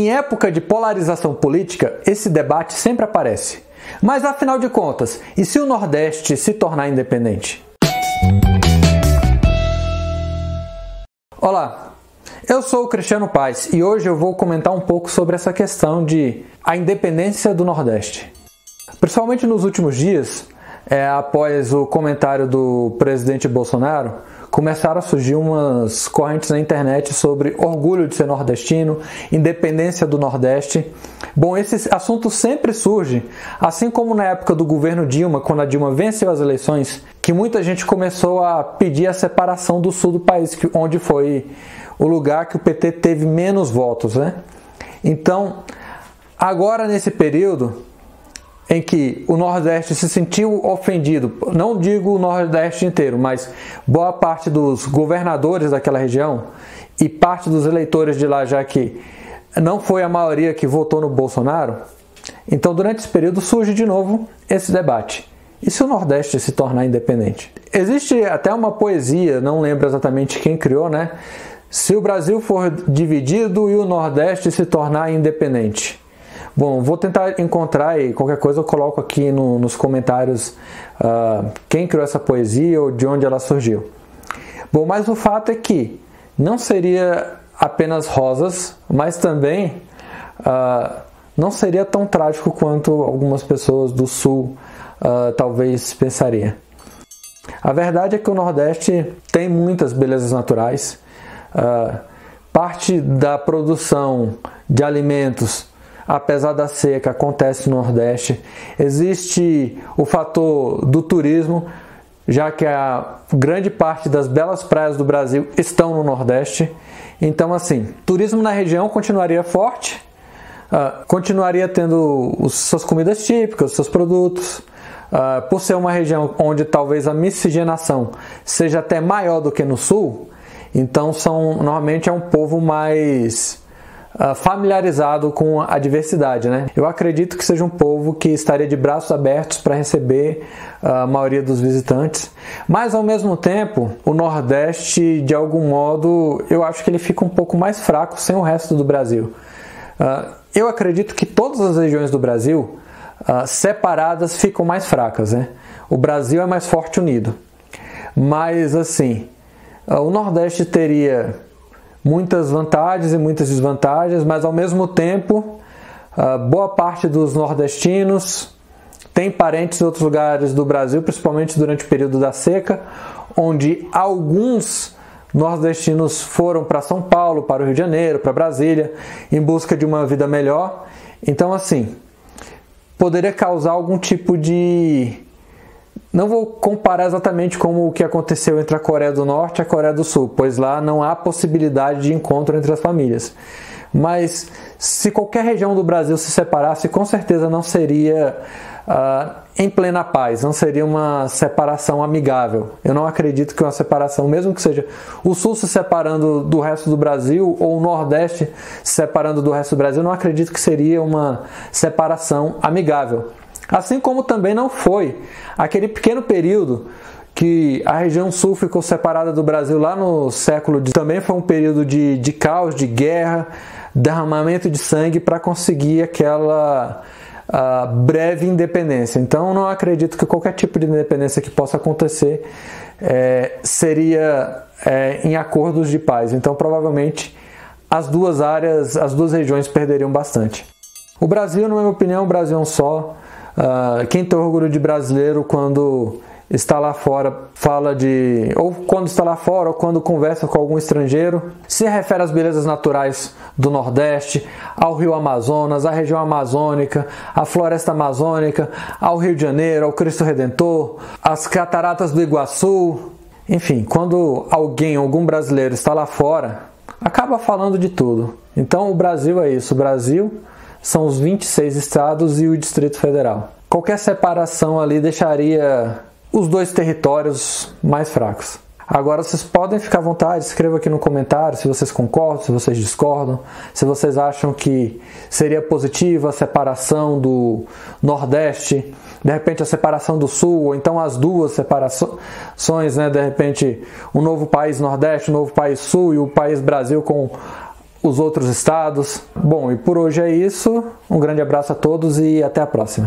Em época de polarização política, esse debate sempre aparece. Mas afinal de contas, e se o Nordeste se tornar independente? Olá, eu sou o Cristiano Paz e hoje eu vou comentar um pouco sobre essa questão de a independência do Nordeste. Principalmente nos últimos dias, é, após o comentário do presidente Bolsonaro, começaram a surgir umas correntes na internet sobre orgulho de ser nordestino, independência do Nordeste. Bom, esse assunto sempre surge, assim como na época do governo Dilma, quando a Dilma venceu as eleições, que muita gente começou a pedir a separação do sul do país, onde foi o lugar que o PT teve menos votos, né? Então, agora nesse período, em que o Nordeste se sentiu ofendido, não digo o Nordeste inteiro, mas boa parte dos governadores daquela região e parte dos eleitores de lá, já que não foi a maioria que votou no Bolsonaro. Então, durante esse período, surge de novo esse debate. E se o Nordeste se tornar independente? Existe até uma poesia, não lembro exatamente quem criou, né? Se o Brasil for dividido e o Nordeste se tornar independente. Bom, vou tentar encontrar e qualquer coisa eu coloco aqui no, nos comentários uh, quem criou essa poesia ou de onde ela surgiu. Bom, mas o fato é que não seria apenas rosas, mas também uh, não seria tão trágico quanto algumas pessoas do Sul uh, talvez pensariam. A verdade é que o Nordeste tem muitas belezas naturais. parte da produção de alimentos apesar da seca, acontece no Nordeste. Existe o fator do turismo, já que a grande parte das belas praias do Brasil estão no Nordeste. Então, assim, turismo na região continuaria forte, uh, continuaria tendo os, suas comidas típicas, seus produtos. Uh, por ser uma região onde talvez a miscigenação seja até maior do que no sul, então são normalmente é um povo mais familiarizado com a diversidade, né? Eu acredito que seja um povo que estaria de braços abertos para receber ah, a maioria dos visitantes, mas ao mesmo tempo, o Nordeste, de algum modo, eu acho que ele fica um pouco mais fraco sem o resto do Brasil. Uh, eu acredito que todas as regiões do Brasil separadas ficam mais fracas, né? O Brasil é mais forte unido. Mas assim, o Nordeste teria muitas vantagens e muitas desvantagens, mas ao mesmo tempo, boa parte dos nordestinos tem parentes em outros lugares do Brasil, principalmente durante o período da seca, onde alguns nordestinos foram para São Paulo, para o Rio de Janeiro, para Brasília, em busca de uma vida melhor. Então, assim, poderia causar algum tipo de não vou comparar exatamente como o que aconteceu entre a Coreia do Norte e a Coreia do Sul, pois lá não há possibilidade de encontro entre as famílias. Mas se qualquer região do Brasil se separasse, com certeza não seria uh, em plena paz, não seria uma separação amigável. Eu não acredito que uma separação, mesmo que seja o Sul se separando do resto do Brasil ou o Nordeste se separando do resto do Brasil, não acredito que seria uma separação amigável. Assim como também não foi aquele pequeno período que a região sul ficou separada do Brasil lá no século de também foi um período de, de caos, de guerra, derramamento de sangue para conseguir aquela breve independência. Então não acredito que qualquer tipo de independência que possa acontecer é, seria é, em acordos de paz. Então provavelmente as duas áreas, as duas regiões perderiam bastante. O Brasil, na minha opinião, o Brasil é um só. Uh, quem tem orgulho de brasileiro quando está lá fora fala de ou quando está lá fora ou quando conversa com algum estrangeiro se refere às belezas naturais do Nordeste, ao Rio Amazonas, à região amazônica, à floresta amazônica, ao Rio de Janeiro, ao Cristo Redentor, às cataratas do Iguaçu. Enfim, quando alguém, algum brasileiro está lá fora, acaba falando de tudo. Então o Brasil é isso, o Brasil são os 26 estados e o Distrito Federal. Qualquer separação ali deixaria os dois territórios mais fracos. Agora vocês podem ficar à vontade, escreva aqui no comentário se vocês concordam, se vocês discordam, se vocês acham que seria positiva a separação do Nordeste, de repente a separação do Sul, ou então as duas separações, né? de repente um novo país Nordeste, um novo país Sul e o país Brasil com os outros estados. Bom, e por hoje é isso. Um grande abraço a todos e até a próxima.